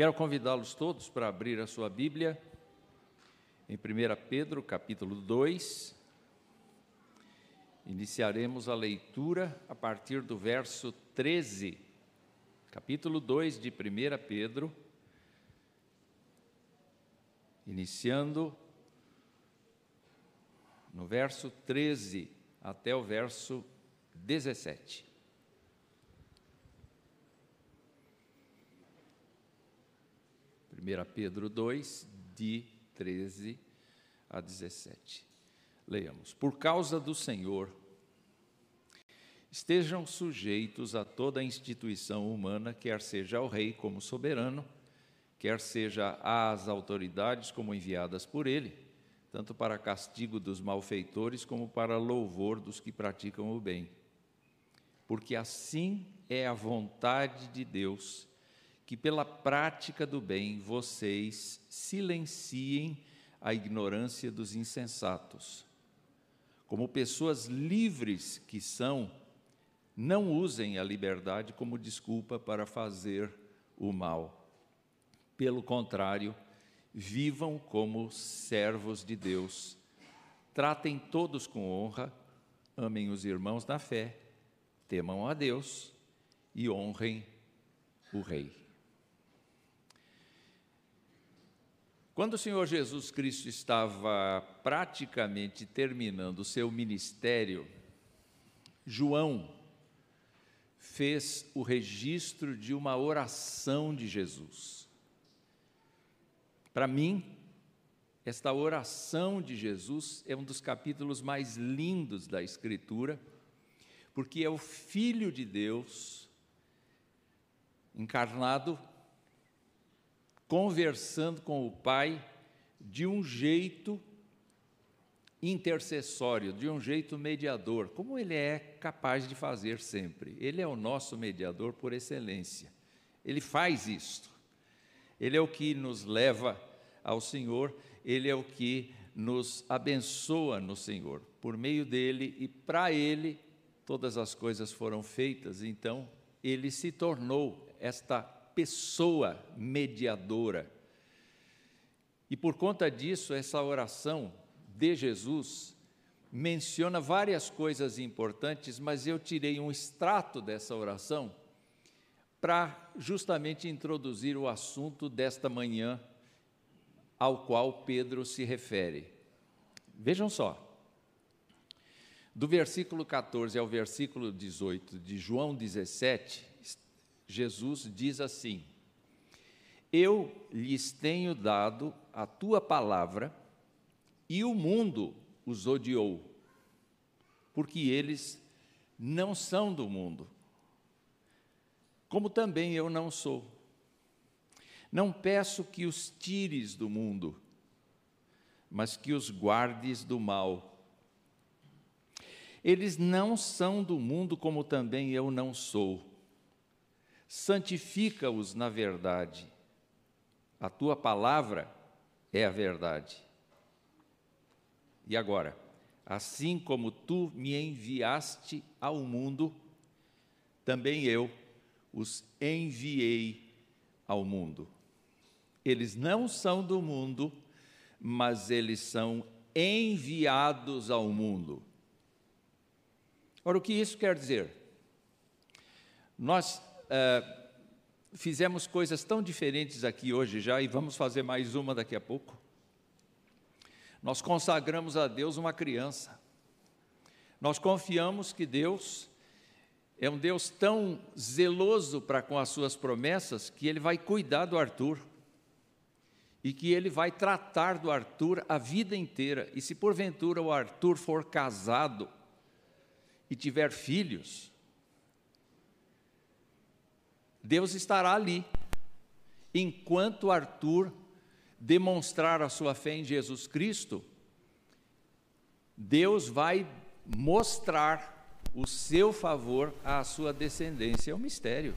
Quero convidá-los todos para abrir a sua Bíblia em 1 Pedro, capítulo 2. Iniciaremos a leitura a partir do verso 13. Capítulo 2 de 1 Pedro. Iniciando no verso 13 até o verso 17. 1 Pedro 2, de 13 a 17. Leamos. Por causa do Senhor, estejam sujeitos a toda instituição humana, quer seja ao rei como soberano, quer seja às autoridades como enviadas por ele, tanto para castigo dos malfeitores como para louvor dos que praticam o bem. Porque assim é a vontade de Deus que pela prática do bem vocês silenciem a ignorância dos insensatos. Como pessoas livres que são, não usem a liberdade como desculpa para fazer o mal. Pelo contrário, vivam como servos de Deus. Tratem todos com honra, amem os irmãos na fé, temam a Deus e honrem o Rei. Quando o Senhor Jesus Cristo estava praticamente terminando o seu ministério, João fez o registro de uma oração de Jesus. Para mim, esta oração de Jesus é um dos capítulos mais lindos da Escritura, porque é o Filho de Deus encarnado conversando com o Pai de um jeito intercessório, de um jeito mediador, como ele é capaz de fazer sempre. Ele é o nosso mediador por excelência. Ele faz isto. Ele é o que nos leva ao Senhor, ele é o que nos abençoa no Senhor. Por meio dele e para ele, todas as coisas foram feitas, então ele se tornou esta pessoa mediadora. E por conta disso, essa oração de Jesus menciona várias coisas importantes, mas eu tirei um extrato dessa oração para justamente introduzir o assunto desta manhã ao qual Pedro se refere. Vejam só. Do versículo 14 ao versículo 18 de João 17, Jesus diz assim: Eu lhes tenho dado a tua palavra, e o mundo os odiou, porque eles não são do mundo, como também eu não sou. Não peço que os tires do mundo, mas que os guardes do mal. Eles não são do mundo, como também eu não sou santifica-os na verdade. A tua palavra é a verdade. E agora, assim como tu me enviaste ao mundo, também eu os enviei ao mundo. Eles não são do mundo, mas eles são enviados ao mundo. Ora, o que isso quer dizer? Nós uh, fizemos coisas tão diferentes aqui hoje já e vamos fazer mais uma daqui a pouco. Nós consagramos a Deus uma criança. Nós confiamos que Deus é um Deus tão zeloso para com as suas promessas que ele vai cuidar do Arthur e que ele vai tratar do Arthur a vida inteira. E se porventura o Arthur for casado e tiver filhos, Deus estará ali, enquanto Arthur demonstrar a sua fé em Jesus Cristo, Deus vai mostrar o seu favor à sua descendência. É um mistério.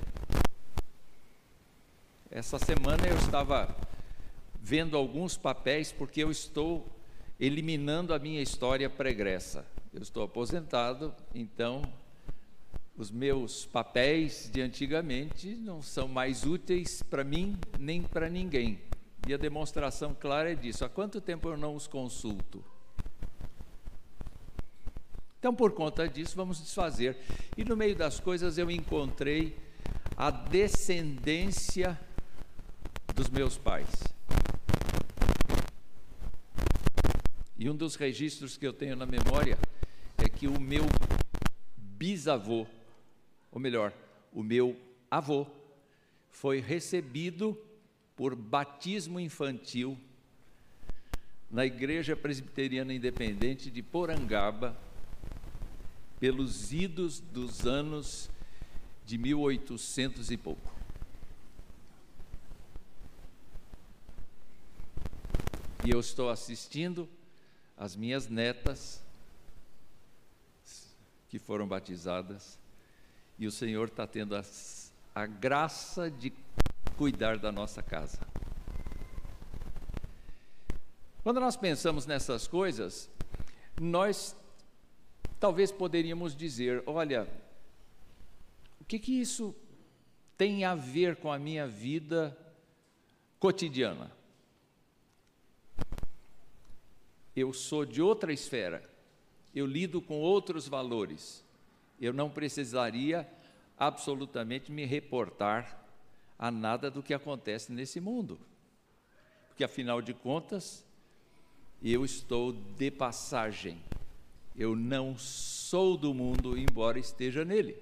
Essa semana eu estava vendo alguns papéis porque eu estou eliminando a minha história pregressa. Eu estou aposentado, então os meus papéis de antigamente não são mais úteis para mim nem para ninguém. E a demonstração clara é disso. Há quanto tempo eu não os consulto? Então, por conta disso, vamos desfazer. E no meio das coisas eu encontrei a descendência dos meus pais. E um dos registros que eu tenho na memória é que o meu bisavô, ou melhor, o meu avô, foi recebido por batismo infantil na Igreja Presbiteriana Independente de Porangaba, pelos idos dos anos de 1800 e pouco. E eu estou assistindo as minhas netas que foram batizadas e o Senhor está tendo a, a graça de cuidar da nossa casa. Quando nós pensamos nessas coisas, nós talvez poderíamos dizer: olha, o que, que isso tem a ver com a minha vida cotidiana? Eu sou de outra esfera, eu lido com outros valores, eu não precisaria absolutamente me reportar a nada do que acontece nesse mundo, porque afinal de contas, eu estou de passagem. Eu não sou do mundo, embora esteja nele.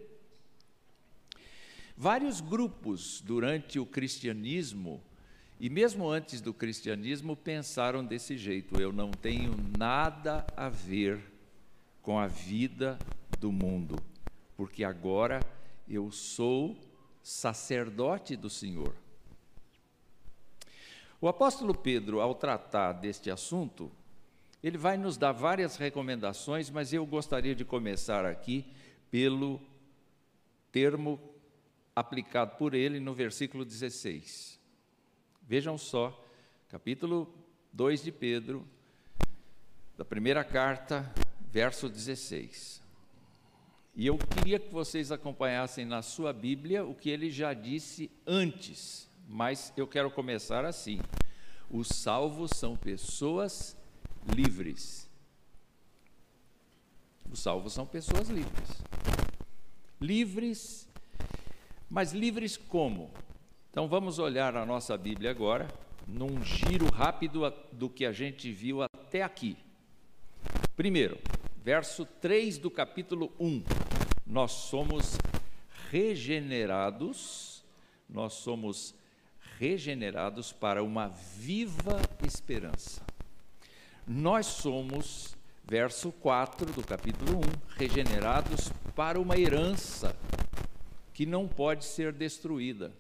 Vários grupos durante o cristianismo, e mesmo antes do cristianismo, pensaram desse jeito: eu não tenho nada a ver com a vida do mundo, porque agora eu sou sacerdote do Senhor. O apóstolo Pedro, ao tratar deste assunto, ele vai nos dar várias recomendações, mas eu gostaria de começar aqui pelo termo aplicado por ele no versículo 16. Vejam só, capítulo 2 de Pedro, da primeira carta, verso 16. E eu queria que vocês acompanhassem na sua Bíblia o que ele já disse antes, mas eu quero começar assim: os salvos são pessoas livres. Os salvos são pessoas livres. Livres, mas livres como? Então vamos olhar a nossa Bíblia agora, num giro rápido do que a gente viu até aqui. Primeiro, verso 3 do capítulo 1. Nós somos regenerados, nós somos regenerados para uma viva esperança. Nós somos, verso 4 do capítulo 1, regenerados para uma herança que não pode ser destruída.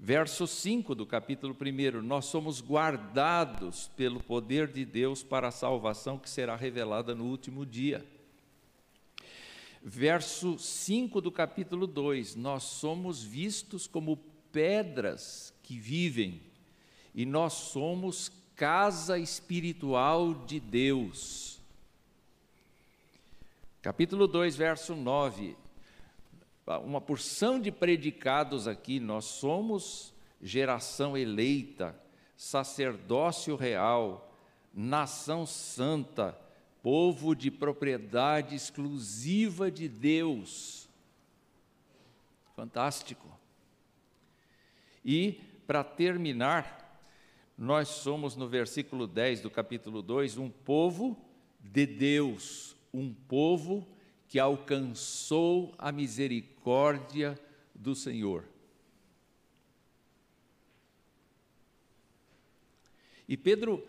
Verso 5 do capítulo 1: Nós somos guardados pelo poder de Deus para a salvação que será revelada no último dia. Verso 5 do capítulo 2: Nós somos vistos como pedras que vivem, e nós somos casa espiritual de Deus. Capítulo 2, verso 9. Uma porção de predicados aqui, nós somos geração eleita, sacerdócio real, nação santa, povo de propriedade exclusiva de Deus. Fantástico. E, para terminar, nós somos, no versículo 10 do capítulo 2, um povo de Deus, um povo que alcançou a misericórdia do Senhor. E Pedro,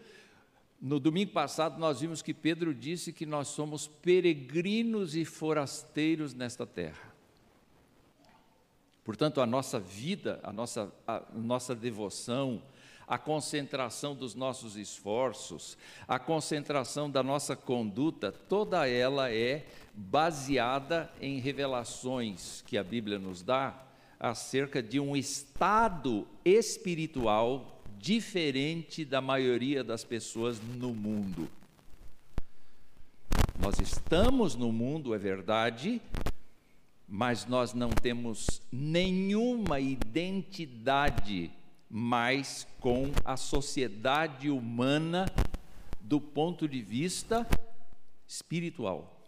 no domingo passado, nós vimos que Pedro disse que nós somos peregrinos e forasteiros nesta terra. Portanto, a nossa vida, a nossa, a nossa devoção, a concentração dos nossos esforços, a concentração da nossa conduta, toda ela é baseada em revelações que a Bíblia nos dá acerca de um estado espiritual diferente da maioria das pessoas no mundo. Nós estamos no mundo, é verdade, mas nós não temos nenhuma identidade mais com a sociedade humana do ponto de vista espiritual.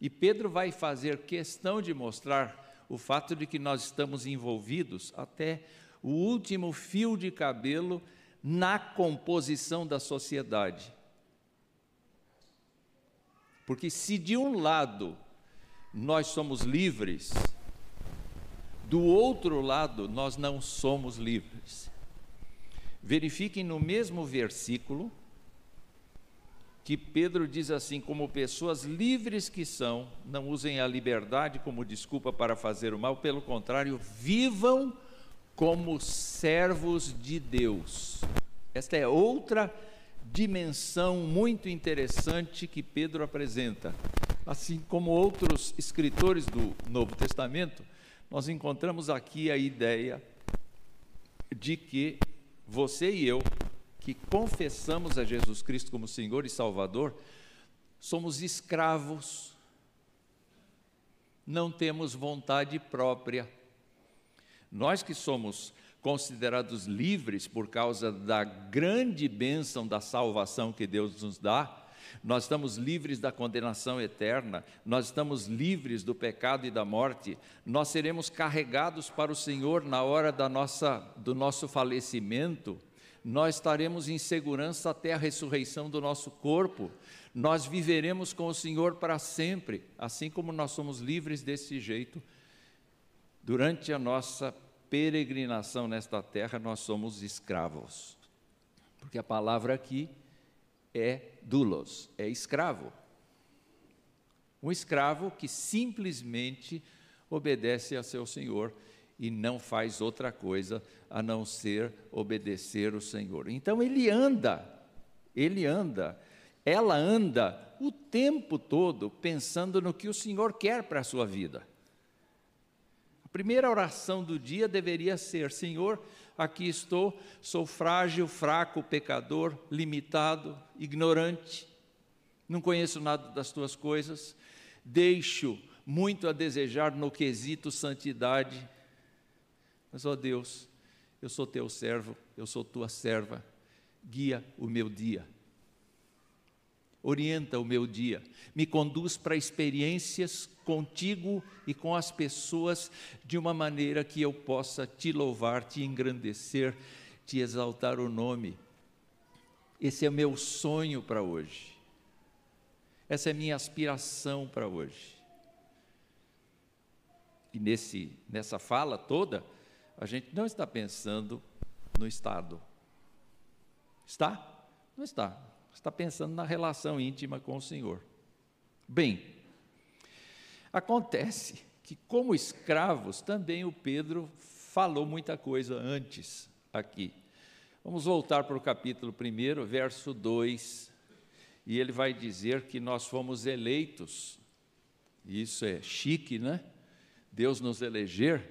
E Pedro vai fazer questão de mostrar o fato de que nós estamos envolvidos até o último fio de cabelo na composição da sociedade. Porque se de um lado nós somos livres, do outro lado nós não somos livres. Verifiquem no mesmo versículo que Pedro diz assim: como pessoas livres que são, não usem a liberdade como desculpa para fazer o mal, pelo contrário, vivam como servos de Deus. Esta é outra dimensão muito interessante que Pedro apresenta. Assim como outros escritores do Novo Testamento, nós encontramos aqui a ideia de que você e eu, que confessamos a Jesus Cristo como Senhor e Salvador, somos escravos, não temos vontade própria. Nós que somos considerados livres por causa da grande bênção da salvação que Deus nos dá, nós estamos livres da condenação eterna, nós estamos livres do pecado e da morte, nós seremos carregados para o Senhor na hora da nossa, do nosso falecimento, nós estaremos em segurança até a ressurreição do nosso corpo, nós viveremos com o Senhor para sempre, assim como nós somos livres desse jeito, durante a nossa peregrinação nesta terra, nós somos escravos. Porque a palavra aqui é dulos, é escravo. Um escravo que simplesmente obedece a seu senhor e não faz outra coisa a não ser obedecer o Senhor. Então ele anda, ele anda, ela anda o tempo todo pensando no que o Senhor quer para a sua vida primeira oração do dia deveria ser: Senhor, aqui estou, sou frágil, fraco, pecador, limitado, ignorante, não conheço nada das tuas coisas, deixo muito a desejar no quesito santidade, mas, ó Deus, eu sou teu servo, eu sou tua serva, guia o meu dia orienta o meu dia, me conduz para experiências contigo e com as pessoas de uma maneira que eu possa te louvar, te engrandecer, te exaltar o nome. Esse é o meu sonho para hoje. Essa é a minha aspiração para hoje. E nesse, nessa fala toda, a gente não está pensando no Estado. Está? Não está está pensando na relação íntima com o Senhor. Bem, acontece que, como escravos, também o Pedro falou muita coisa antes aqui. Vamos voltar para o capítulo 1, verso 2, e ele vai dizer que nós fomos eleitos, isso é chique, né? Deus nos eleger,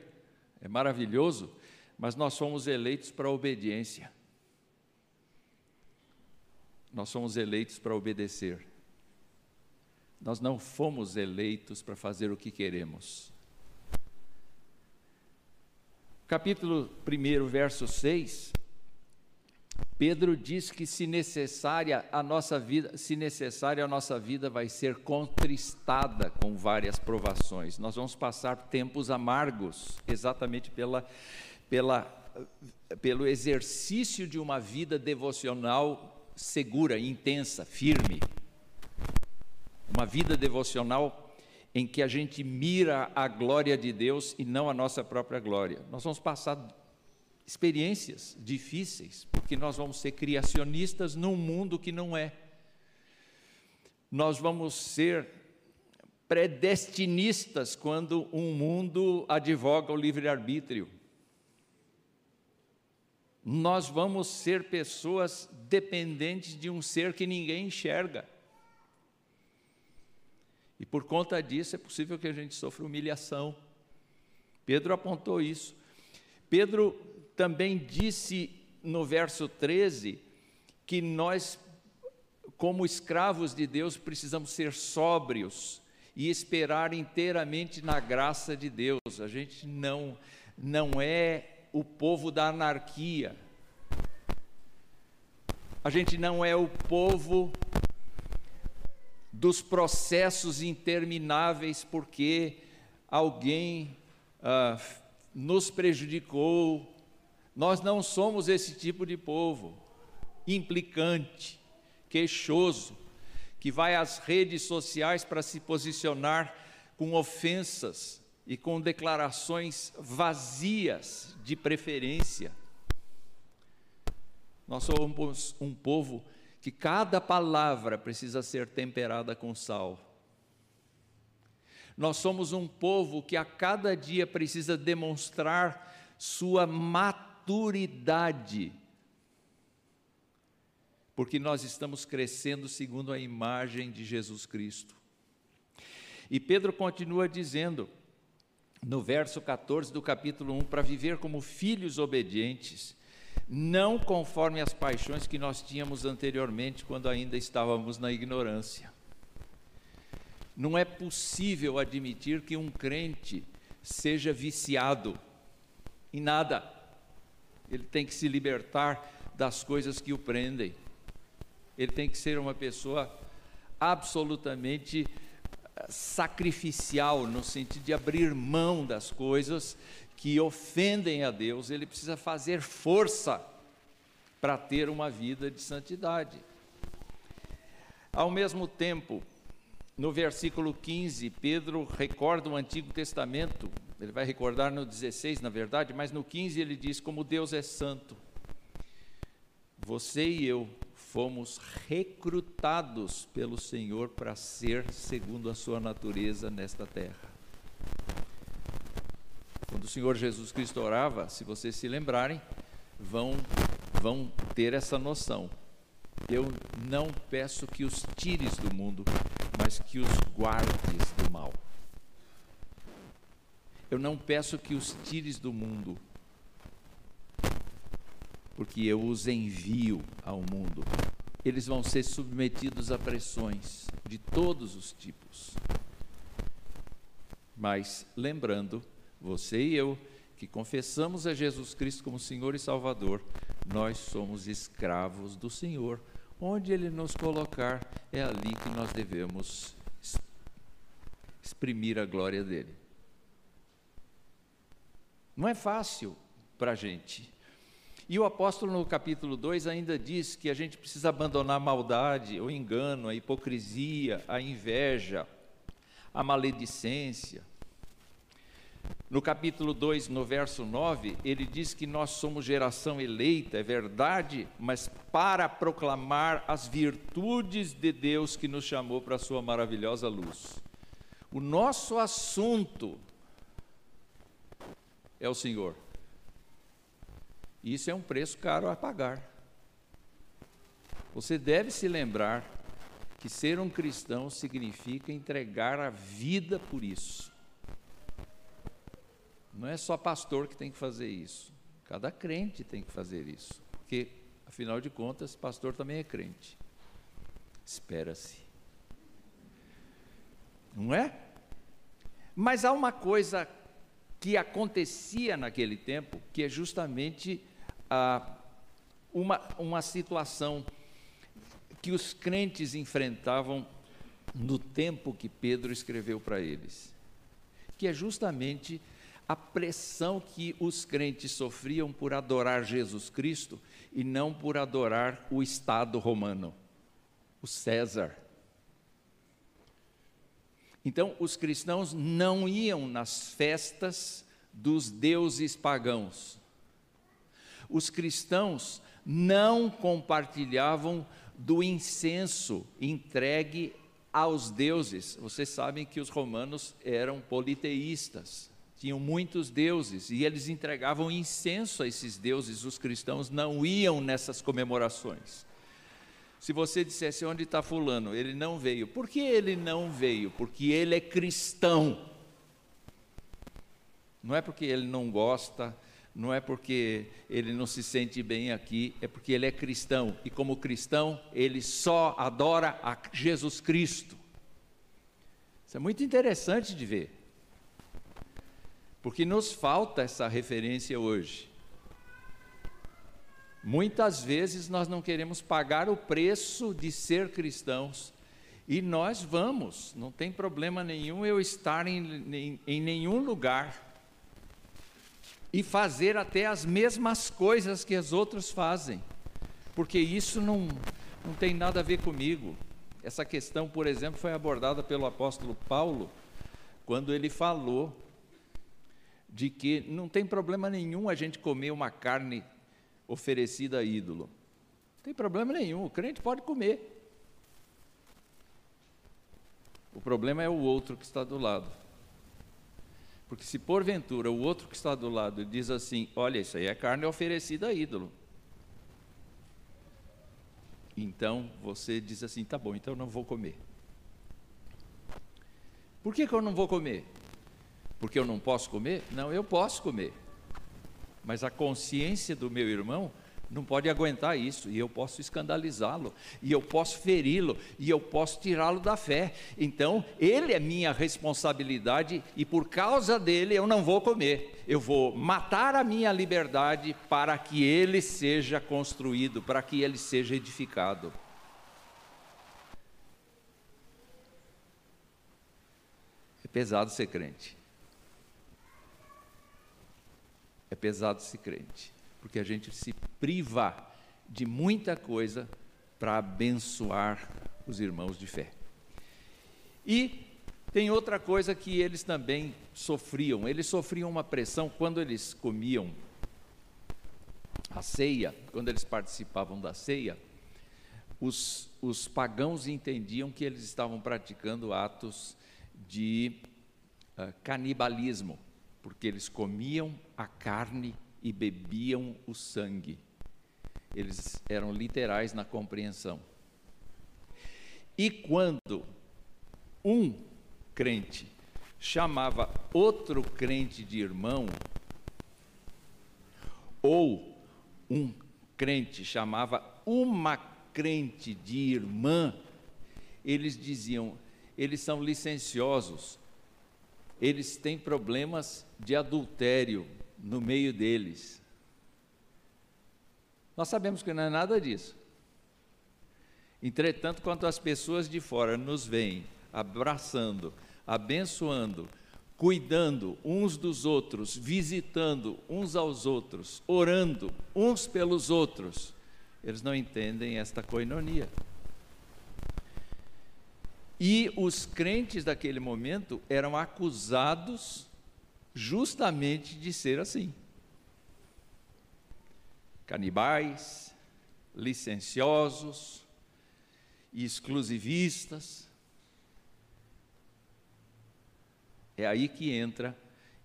é maravilhoso, mas nós fomos eleitos para a obediência. Nós somos eleitos para obedecer. Nós não fomos eleitos para fazer o que queremos. Capítulo 1, verso 6, Pedro diz que se necessária a nossa vida, se necessária a nossa vida vai ser contristada com várias provações. Nós vamos passar tempos amargos, exatamente pela, pela, pelo exercício de uma vida devocional segura, intensa, firme. Uma vida devocional em que a gente mira a glória de Deus e não a nossa própria glória. Nós vamos passar experiências difíceis, porque nós vamos ser criacionistas num mundo que não é. Nós vamos ser predestinistas quando um mundo advoga o livre-arbítrio nós vamos ser pessoas dependentes de um ser que ninguém enxerga. E por conta disso é possível que a gente sofra humilhação. Pedro apontou isso. Pedro também disse no verso 13 que nós, como escravos de Deus, precisamos ser sóbrios e esperar inteiramente na graça de Deus. A gente não não é o povo da anarquia. A gente não é o povo dos processos intermináveis porque alguém ah, nos prejudicou. Nós não somos esse tipo de povo implicante, queixoso, que vai às redes sociais para se posicionar com ofensas e com declarações vazias de preferência. Nós somos um povo que cada palavra precisa ser temperada com sal. Nós somos um povo que a cada dia precisa demonstrar sua maturidade, porque nós estamos crescendo segundo a imagem de Jesus Cristo. E Pedro continua dizendo, no verso 14 do capítulo 1, para viver como filhos obedientes, não conforme as paixões que nós tínhamos anteriormente, quando ainda estávamos na ignorância. Não é possível admitir que um crente seja viciado em nada. Ele tem que se libertar das coisas que o prendem. Ele tem que ser uma pessoa absolutamente sacrificial, no sentido de abrir mão das coisas que ofendem a Deus, ele precisa fazer força para ter uma vida de santidade. Ao mesmo tempo, no versículo 15, Pedro recorda o Antigo Testamento, ele vai recordar no 16, na verdade, mas no 15 ele diz: Como Deus é santo, você e eu fomos recrutados pelo Senhor para ser segundo a sua natureza nesta terra. Quando o Senhor Jesus Cristo orava, se vocês se lembrarem, vão, vão ter essa noção. Eu não peço que os tires do mundo, mas que os guardes do mal. Eu não peço que os tires do mundo, porque eu os envio ao mundo. Eles vão ser submetidos a pressões de todos os tipos. Mas lembrando você e eu, que confessamos a Jesus Cristo como Senhor e Salvador, nós somos escravos do Senhor. Onde Ele nos colocar, é ali que nós devemos exprimir a glória dele. Não é fácil para a gente. E o apóstolo, no capítulo 2, ainda diz que a gente precisa abandonar a maldade, o engano, a hipocrisia, a inveja, a maledicência. No capítulo 2, no verso 9, ele diz que nós somos geração eleita, é verdade, mas para proclamar as virtudes de Deus que nos chamou para a sua maravilhosa luz. O nosso assunto é o Senhor. Isso é um preço caro a pagar. Você deve se lembrar que ser um cristão significa entregar a vida por isso. Não é só pastor que tem que fazer isso. Cada crente tem que fazer isso. Porque, afinal de contas, pastor também é crente. Espera-se. Não é? Mas há uma coisa que acontecia naquele tempo, que é justamente ah, uma, uma situação que os crentes enfrentavam no tempo que Pedro escreveu para eles, que é justamente a pressão que os crentes sofriam por adorar Jesus Cristo e não por adorar o Estado romano, o César. Então, os cristãos não iam nas festas dos deuses pagãos. Os cristãos não compartilhavam do incenso entregue aos deuses. Vocês sabem que os romanos eram politeístas tinham muitos deuses e eles entregavam incenso a esses deuses. Os cristãos não iam nessas comemorações. Se você dissesse onde está Fulano, ele não veio. Por que ele não veio? Porque ele é cristão. Não é porque ele não gosta, não é porque ele não se sente bem aqui, é porque ele é cristão. E como cristão, ele só adora a Jesus Cristo. Isso é muito interessante de ver. Porque nos falta essa referência hoje. Muitas vezes nós não queremos pagar o preço de ser cristãos. E nós vamos, não tem problema nenhum eu estar em, em, em nenhum lugar e fazer até as mesmas coisas que os outros fazem, porque isso não, não tem nada a ver comigo. Essa questão, por exemplo, foi abordada pelo apóstolo Paulo, quando ele falou de que não tem problema nenhum a gente comer uma carne oferecida a ídolo. Não tem problema nenhum, o crente pode comer. O problema é o outro que está do lado. Porque se porventura o outro que está do lado diz assim: Olha, isso aí é carne oferecida a ídolo. Então você diz assim: Tá bom, então eu não vou comer. Por que, que eu não vou comer? Porque eu não posso comer? Não, eu posso comer. Mas a consciência do meu irmão não pode aguentar isso, e eu posso escandalizá-lo, e eu posso feri-lo, e eu posso tirá-lo da fé. Então, ele é minha responsabilidade, e por causa dele eu não vou comer, eu vou matar a minha liberdade para que ele seja construído, para que ele seja edificado. É pesado ser crente. É pesado ser crente porque a gente se priva de muita coisa para abençoar os irmãos de fé. E tem outra coisa que eles também sofriam. Eles sofriam uma pressão quando eles comiam a ceia, quando eles participavam da ceia. Os, os pagãos entendiam que eles estavam praticando atos de uh, canibalismo, porque eles comiam a carne e bebiam o sangue. Eles eram literais na compreensão. E quando um crente chamava outro crente de irmão, ou um crente chamava uma crente de irmã, eles diziam: eles são licenciosos, eles têm problemas de adultério, no meio deles. Nós sabemos que não é nada disso. Entretanto, quando as pessoas de fora nos veem abraçando, abençoando, cuidando uns dos outros, visitando uns aos outros, orando uns pelos outros, eles não entendem esta coinonia. E os crentes daquele momento eram acusados justamente de ser assim. Canibais, licenciosos exclusivistas. É aí que entra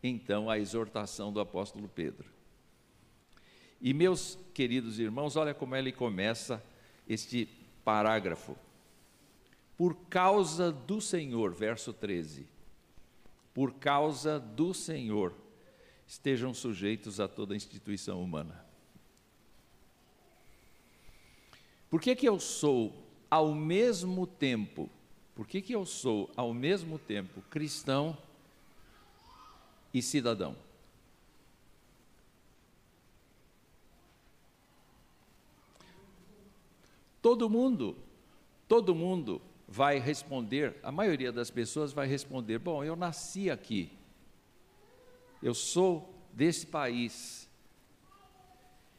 então a exortação do apóstolo Pedro. E meus queridos irmãos, olha como ele começa este parágrafo. Por causa do Senhor, verso 13 por causa do Senhor, estejam sujeitos a toda instituição humana. Por que, que eu sou ao mesmo tempo, por que, que eu sou ao mesmo tempo cristão e cidadão? Todo mundo, todo mundo vai responder, a maioria das pessoas vai responder: Bom, eu nasci aqui, eu sou desse país.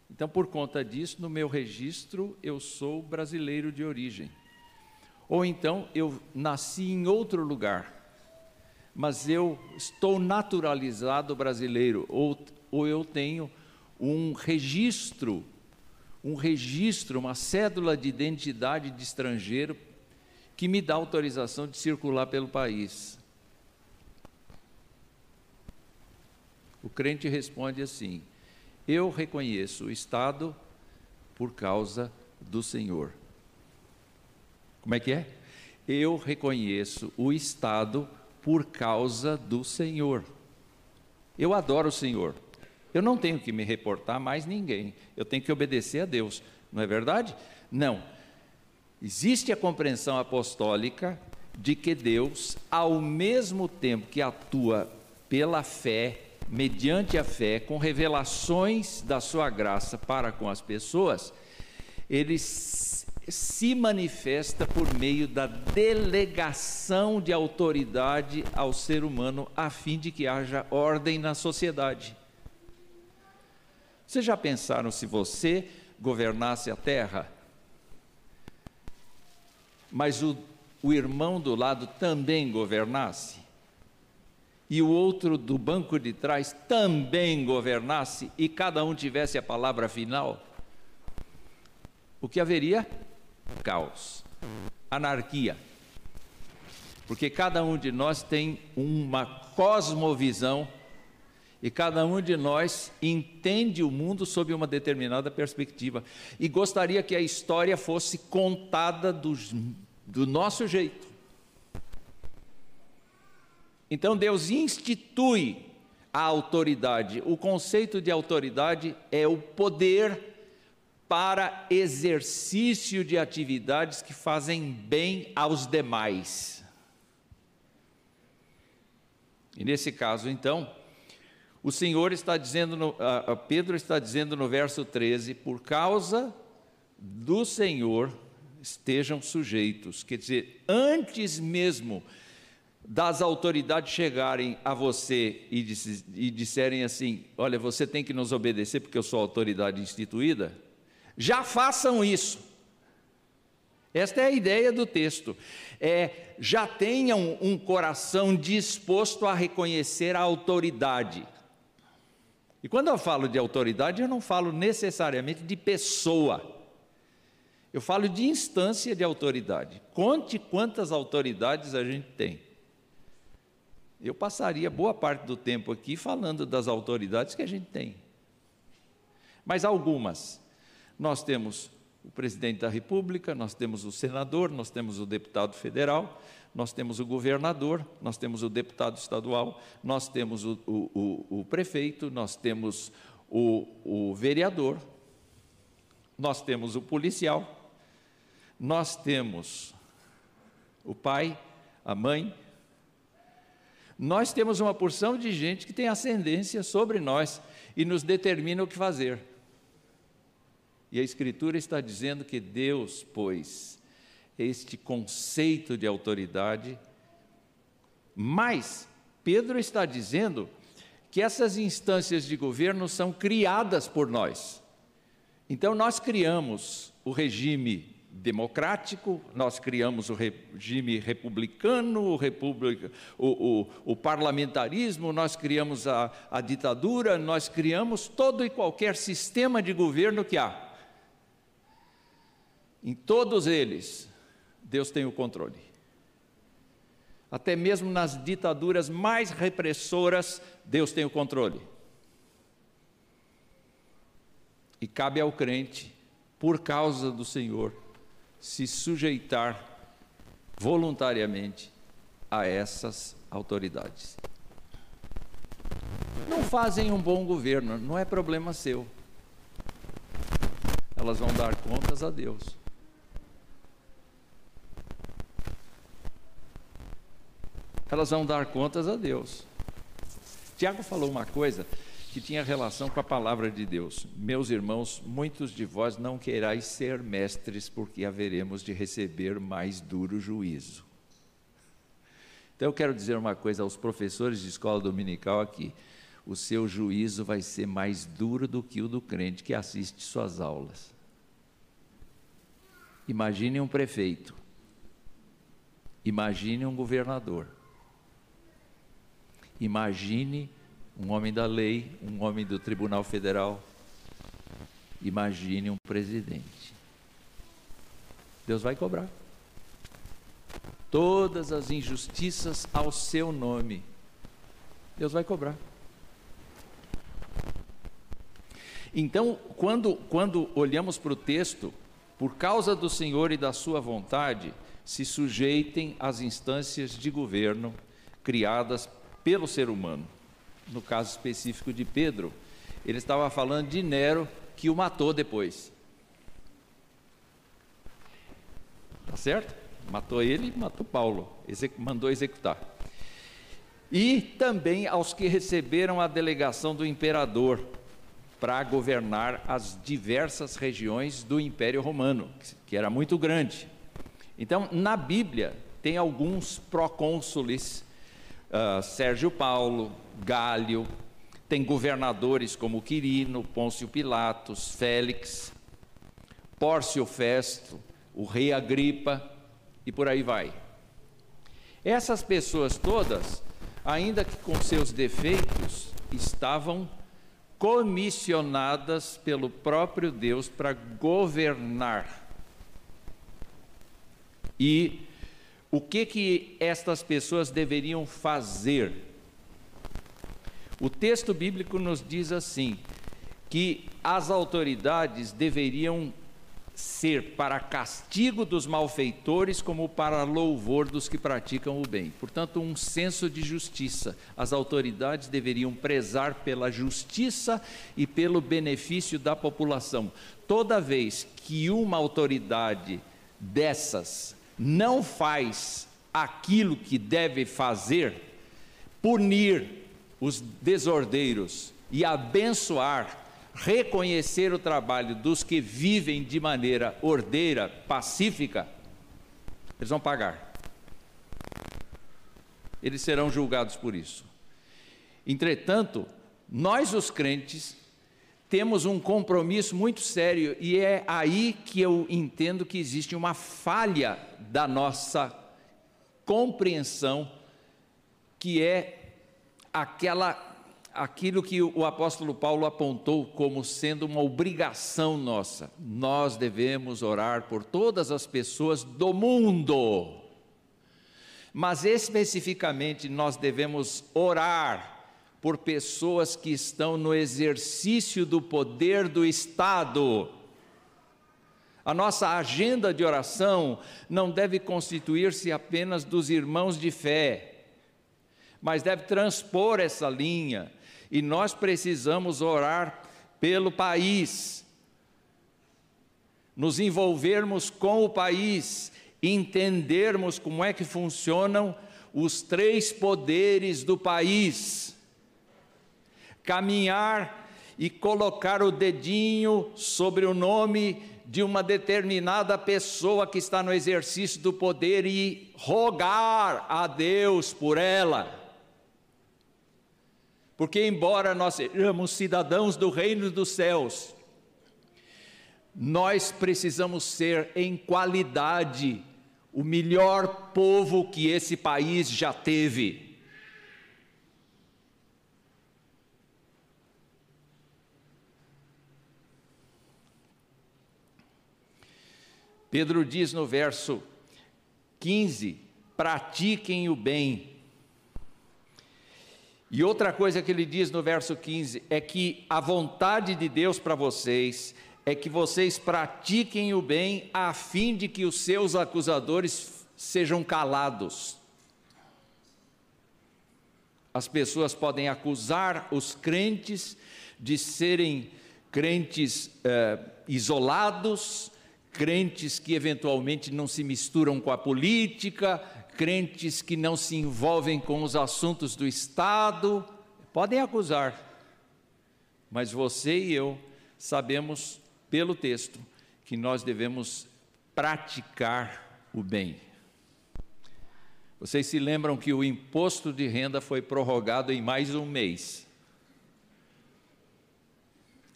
Então, por conta disso, no meu registro, eu sou brasileiro de origem. Ou então, eu nasci em outro lugar, mas eu estou naturalizado brasileiro, ou, ou eu tenho um registro, um registro, uma cédula de identidade de estrangeiro que me dá autorização de circular pelo país. O crente responde assim: Eu reconheço o Estado por causa do Senhor. Como é que é? Eu reconheço o Estado por causa do Senhor. Eu adoro o Senhor. Eu não tenho que me reportar mais ninguém. Eu tenho que obedecer a Deus. Não é verdade? Não. Existe a compreensão apostólica de que Deus, ao mesmo tempo que atua pela fé, mediante a fé, com revelações da sua graça para com as pessoas, ele se manifesta por meio da delegação de autoridade ao ser humano, a fim de que haja ordem na sociedade. Vocês já pensaram se você governasse a terra, mas o, o irmão do lado também governasse? e o outro do banco de trás também governasse e cada um tivesse a palavra final, o que haveria? Caos, anarquia. Porque cada um de nós tem uma cosmovisão e cada um de nós entende o mundo sob uma determinada perspectiva e gostaria que a história fosse contada do, nosso jeito. Então Deus institui a autoridade. O conceito de autoridade é o poder para exercício de atividades que fazem bem aos demais. E nesse caso, então, o Senhor está dizendo, no, Pedro está dizendo no verso 13: por causa do Senhor estejam sujeitos, quer dizer, antes mesmo das autoridades chegarem a você e, e disserem assim: olha, você tem que nos obedecer porque eu sou autoridade instituída, já façam isso. Esta é a ideia do texto. É, já tenham um coração disposto a reconhecer a autoridade. E quando eu falo de autoridade, eu não falo necessariamente de pessoa. Eu falo de instância de autoridade. Conte quantas autoridades a gente tem. Eu passaria boa parte do tempo aqui falando das autoridades que a gente tem. Mas algumas. Nós temos o presidente da República, nós temos o senador, nós temos o deputado federal, nós temos o governador, nós temos o deputado estadual, nós temos o, o, o, o prefeito, nós temos o vereador, nós temos o policial, nós temos o pai, a mãe, nós temos uma porção de gente que tem ascendência sobre nós e nos determina o que fazer. E a Escritura está dizendo que Deus pôs este conceito de autoridade, mas Pedro está dizendo que essas instâncias de governo são criadas por nós. Então, nós criamos o regime democrático, nós criamos o regime republicano, o, o, o, o parlamentarismo, nós criamos a, a ditadura, nós criamos todo e qualquer sistema de governo que há. Em todos eles, Deus tem o controle. Até mesmo nas ditaduras mais repressoras, Deus tem o controle. E cabe ao crente, por causa do Senhor, se sujeitar voluntariamente a essas autoridades. Não fazem um bom governo, não é problema seu. Elas vão dar contas a Deus. Elas vão dar contas a Deus. Tiago falou uma coisa que tinha relação com a palavra de Deus. Meus irmãos, muitos de vós não querais ser mestres, porque haveremos de receber mais duro juízo. Então eu quero dizer uma coisa aos professores de escola dominical aqui: o seu juízo vai ser mais duro do que o do crente que assiste suas aulas. Imagine um prefeito, imagine um governador, imagine um homem da lei, um homem do Tribunal Federal. Imagine um presidente. Deus vai cobrar. Todas as injustiças ao seu nome. Deus vai cobrar. Então, quando, quando olhamos para o texto, por causa do Senhor e da sua vontade, se sujeitem às instâncias de governo criadas pelo ser humano no caso específico de Pedro, ele estava falando de Nero que o matou depois. Tá certo? Matou ele, matou Paulo, mandou executar. E também aos que receberam a delegação do imperador para governar as diversas regiões do Império Romano, que era muito grande. Então, na Bíblia, tem alguns procônsules, uh, Sérgio Paulo, Gálio, tem governadores como Quirino, Pôncio Pilatos, Félix, Pórcio Festo, o rei Agripa e por aí vai. Essas pessoas todas, ainda que com seus defeitos, estavam comissionadas pelo próprio Deus para governar. E o que que estas pessoas deveriam fazer? O texto bíblico nos diz assim: que as autoridades deveriam ser para castigo dos malfeitores como para louvor dos que praticam o bem. Portanto, um senso de justiça. As autoridades deveriam prezar pela justiça e pelo benefício da população. Toda vez que uma autoridade dessas não faz aquilo que deve fazer, punir os desordeiros e abençoar reconhecer o trabalho dos que vivem de maneira ordeira, pacífica, eles vão pagar. Eles serão julgados por isso. Entretanto, nós os crentes temos um compromisso muito sério e é aí que eu entendo que existe uma falha da nossa compreensão, que é aquela aquilo que o apóstolo Paulo apontou como sendo uma obrigação nossa. Nós devemos orar por todas as pessoas do mundo. Mas especificamente nós devemos orar por pessoas que estão no exercício do poder do Estado. A nossa agenda de oração não deve constituir-se apenas dos irmãos de fé, mas deve transpor essa linha e nós precisamos orar pelo país, nos envolvermos com o país, entendermos como é que funcionam os três poderes do país, caminhar e colocar o dedinho sobre o nome de uma determinada pessoa que está no exercício do poder e rogar a Deus por ela. Porque, embora nós sejamos cidadãos do reino dos céus, nós precisamos ser, em qualidade, o melhor povo que esse país já teve. Pedro diz no verso 15: pratiquem o bem e outra coisa que ele diz no verso 15 é que a vontade de Deus para vocês é que vocês pratiquem o bem a fim de que os seus acusadores sejam calados. As pessoas podem acusar os crentes de serem crentes eh, isolados, crentes que eventualmente não se misturam com a política, crentes que não se envolvem com os assuntos do Estado, podem acusar, mas você e eu sabemos pelo texto que nós devemos praticar o bem. Vocês se lembram que o imposto de renda foi prorrogado em mais um mês.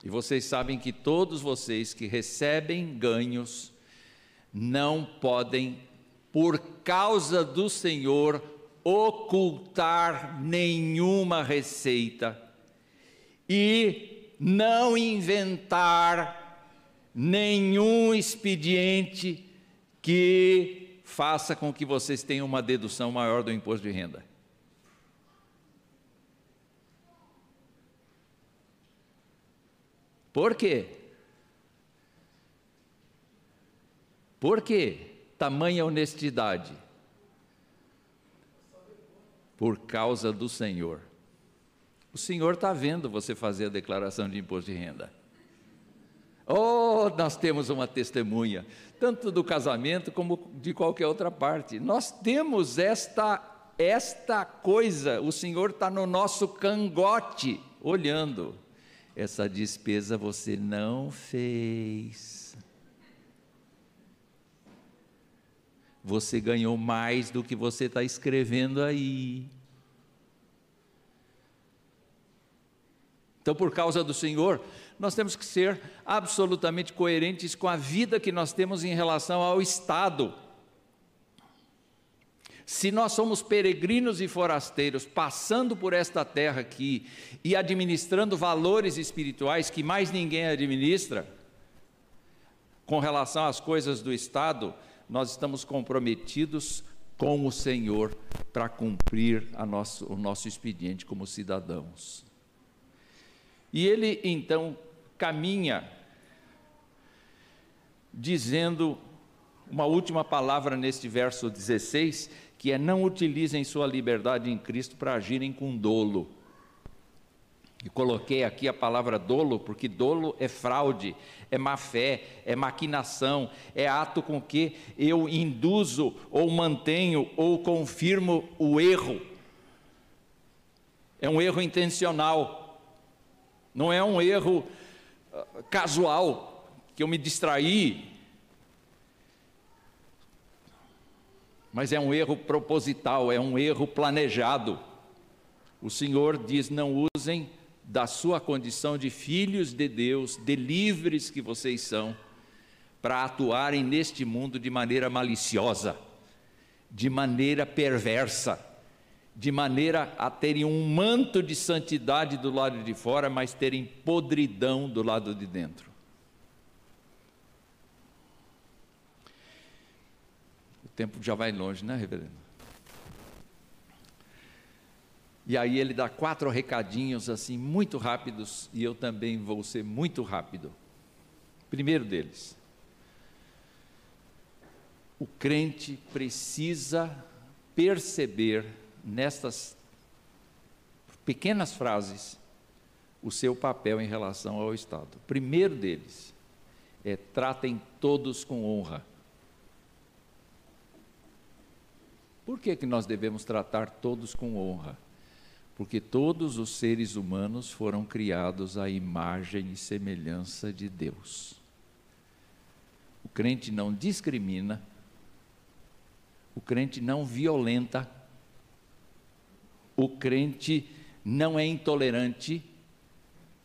E vocês sabem que todos vocês que recebem ganhos não podem por causa do Senhor, ocultar nenhuma receita e não inventar nenhum expediente que faça com que vocês tenham uma dedução maior do imposto de renda. Por quê? Por quê? tamanha honestidade? Por causa do Senhor. O Senhor está vendo você fazer a declaração de imposto de renda. Oh, nós temos uma testemunha, tanto do casamento como de qualquer outra parte. Nós temos esta esta coisa, o Senhor está no nosso cangote, olhando. Essa despesa você não fez. Você ganhou mais do que você está escrevendo aí. Então, por causa do Senhor, nós temos que ser absolutamente coerentes com a vida que nós temos em relação ao Estado. Se nós somos peregrinos e forasteiros, passando por esta terra aqui e administrando valores espirituais que mais ninguém administra, com relação às coisas do Estado, nós estamos comprometidos com o Senhor para cumprir nosso, o nosso expediente como cidadãos. E ele então caminha dizendo uma última palavra neste verso 16, que é: não utilizem sua liberdade em Cristo para agirem com dolo. E coloquei aqui a palavra dolo, porque dolo é fraude, é má fé, é maquinação, é ato com que eu induzo ou mantenho ou confirmo o erro. É um erro intencional, não é um erro casual, que eu me distraí, mas é um erro proposital, é um erro planejado. O Senhor diz: não usem da sua condição de filhos de Deus, de livres que vocês são, para atuarem neste mundo de maneira maliciosa, de maneira perversa de maneira a terem um manto de santidade do lado de fora, mas terem podridão do lado de dentro. Tempo já vai longe, né, reverendo? E aí ele dá quatro recadinhos assim muito rápidos e eu também vou ser muito rápido. Primeiro deles, o crente precisa perceber nestas pequenas frases o seu papel em relação ao Estado. Primeiro deles é tratem todos com honra. Por que, que nós devemos tratar todos com honra? Porque todos os seres humanos foram criados à imagem e semelhança de Deus. O crente não discrimina, o crente não violenta, o crente não é intolerante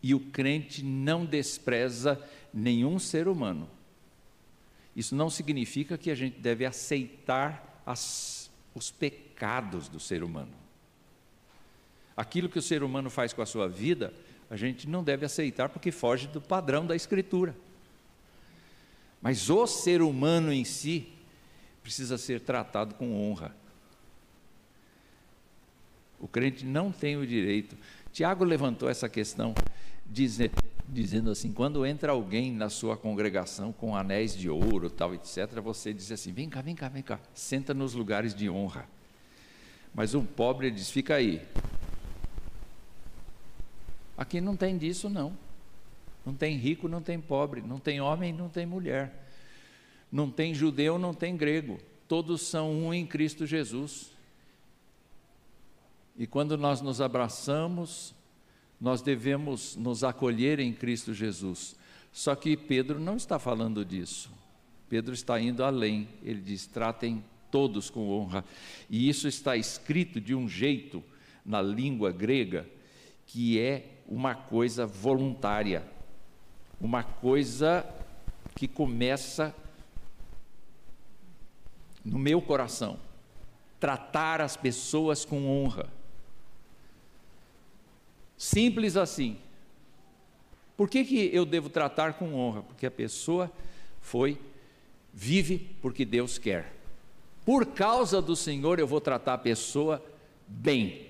e o crente não despreza nenhum ser humano. Isso não significa que a gente deve aceitar as, os pecados do ser humano. Aquilo que o ser humano faz com a sua vida, a gente não deve aceitar porque foge do padrão da Escritura. Mas o ser humano em si precisa ser tratado com honra. O crente não tem o direito. Tiago levantou essa questão, dizendo assim: quando entra alguém na sua congregação com anéis de ouro, tal, etc., você diz assim: vem cá, vem cá, vem cá, senta nos lugares de honra. Mas um pobre diz: fica aí. Aqui não tem disso, não. Não tem rico, não tem pobre, não tem homem, não tem mulher. Não tem judeu, não tem grego. Todos são um em Cristo Jesus. E quando nós nos abraçamos, nós devemos nos acolher em Cristo Jesus. Só que Pedro não está falando disso. Pedro está indo além. Ele diz: tratem todos com honra. E isso está escrito de um jeito na língua grega que é uma coisa voluntária, uma coisa que começa no meu coração. Tratar as pessoas com honra. Simples assim. Por que, que eu devo tratar com honra? Porque a pessoa foi, vive porque Deus quer. Por causa do Senhor, eu vou tratar a pessoa bem.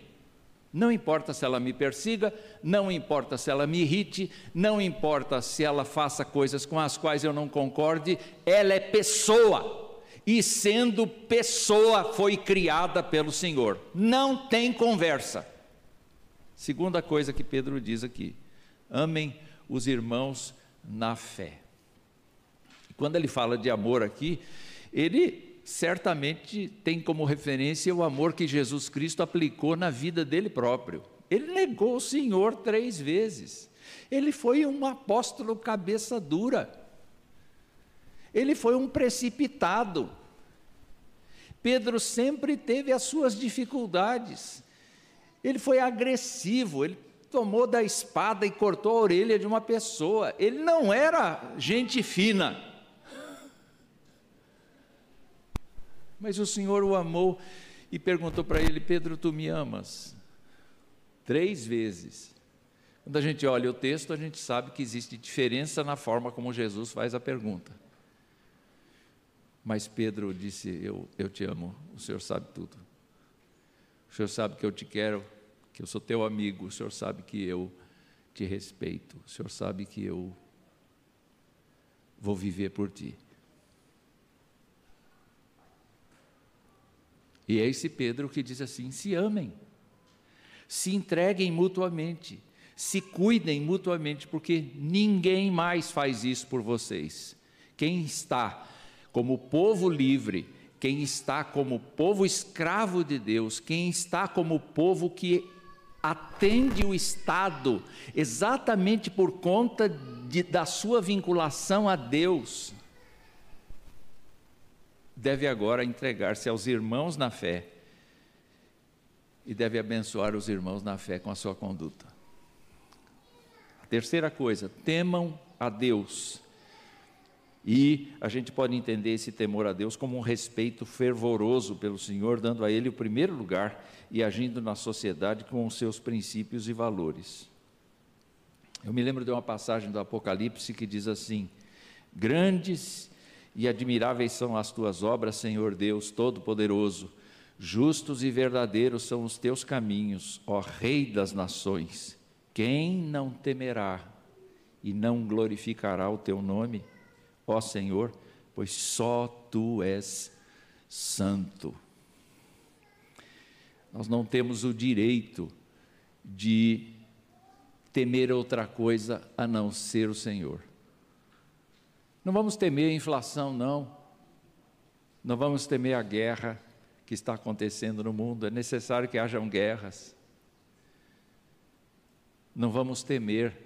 Não importa se ela me persiga, não importa se ela me irrite, não importa se ela faça coisas com as quais eu não concorde, ela é pessoa. E sendo pessoa, foi criada pelo Senhor. Não tem conversa. Segunda coisa que Pedro diz aqui: amem os irmãos na fé. Quando ele fala de amor aqui, ele certamente tem como referência o amor que Jesus Cristo aplicou na vida dele próprio. Ele negou o Senhor três vezes. Ele foi um apóstolo cabeça dura. Ele foi um precipitado. Pedro sempre teve as suas dificuldades. Ele foi agressivo, ele tomou da espada e cortou a orelha de uma pessoa. Ele não era gente fina. Mas o Senhor o amou e perguntou para ele: Pedro, tu me amas? Três vezes. Quando a gente olha o texto, a gente sabe que existe diferença na forma como Jesus faz a pergunta. Mas Pedro disse: Eu, eu te amo, o Senhor sabe tudo. O Senhor sabe que eu te quero, que eu sou teu amigo, o Senhor sabe que eu te respeito, o Senhor sabe que eu vou viver por ti. E é esse Pedro que diz assim: se amem, se entreguem mutuamente, se cuidem mutuamente, porque ninguém mais faz isso por vocês. Quem está como povo livre, quem está como povo escravo de Deus, quem está como povo que atende o Estado exatamente por conta de, da sua vinculação a Deus, deve agora entregar-se aos irmãos na fé e deve abençoar os irmãos na fé com a sua conduta. A terceira coisa, temam a Deus. E a gente pode entender esse temor a Deus como um respeito fervoroso pelo Senhor, dando a Ele o primeiro lugar e agindo na sociedade com os seus princípios e valores. Eu me lembro de uma passagem do Apocalipse que diz assim: Grandes e admiráveis são as tuas obras, Senhor Deus Todo-Poderoso. Justos e verdadeiros são os teus caminhos, ó Rei das nações. Quem não temerá e não glorificará o teu nome, ó Senhor, pois só tu és santo. Nós não temos o direito de temer outra coisa a não ser o Senhor. Não vamos temer a inflação, não. Não vamos temer a guerra que está acontecendo no mundo. É necessário que hajam guerras. Não vamos temer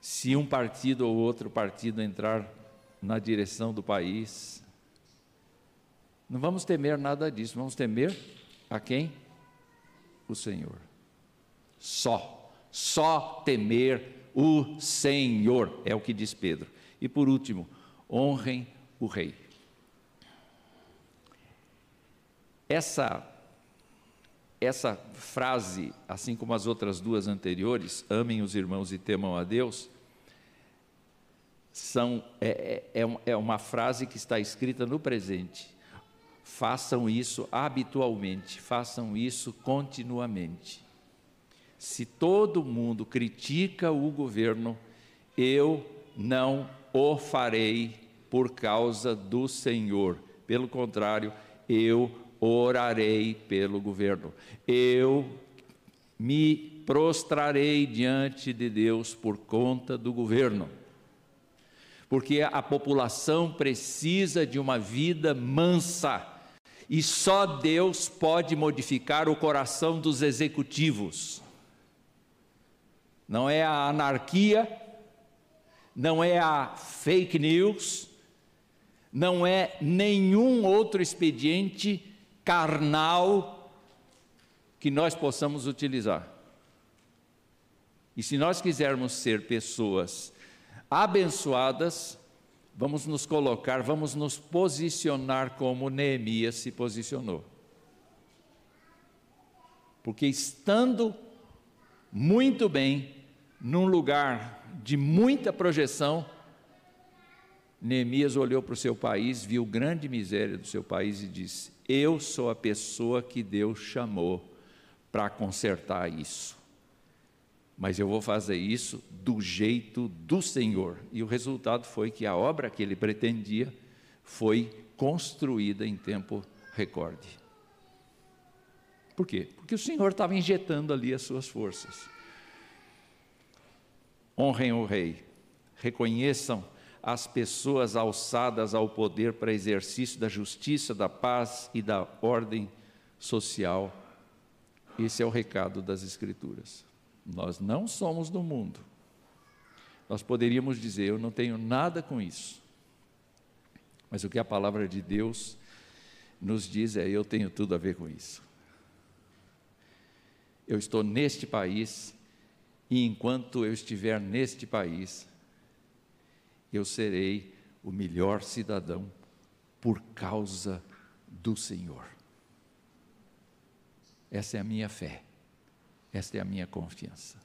se um partido ou outro partido entrar na direção do país. Não vamos temer nada disso, vamos temer a quem? O Senhor. Só, só temer o Senhor, é o que diz Pedro. E por último, honrem o rei. Essa essa frase, assim como as outras duas anteriores, amem os irmãos e temam a Deus, são, é, é, é, é uma frase que está escrita no presente. Façam isso habitualmente, façam isso continuamente. Se todo mundo critica o governo, eu não o farei por causa do Senhor. Pelo contrário, eu orarei pelo governo. Eu me prostrarei diante de Deus por conta do governo. Porque a população precisa de uma vida mansa. E só Deus pode modificar o coração dos executivos não é a anarquia, não é a fake news, não é nenhum outro expediente carnal que nós possamos utilizar. E se nós quisermos ser pessoas abençoadas, vamos nos colocar, vamos nos posicionar como Neemias se posicionou. Porque estando muito bem num lugar de muita projeção, Neemias olhou para o seu país, viu grande miséria do seu país e disse: Eu sou a pessoa que Deus chamou para consertar isso. Mas eu vou fazer isso do jeito do Senhor. E o resultado foi que a obra que ele pretendia foi construída em tempo recorde. Por quê? Porque o Senhor estava injetando ali as suas forças honrem o rei, reconheçam as pessoas alçadas ao poder para exercício da justiça, da paz e da ordem social. Esse é o recado das Escrituras. Nós não somos do mundo. Nós poderíamos dizer, eu não tenho nada com isso. Mas o que a palavra de Deus nos diz é: eu tenho tudo a ver com isso. Eu estou neste país, e enquanto eu estiver neste país, eu serei o melhor cidadão por causa do Senhor. Essa é a minha fé, essa é a minha confiança.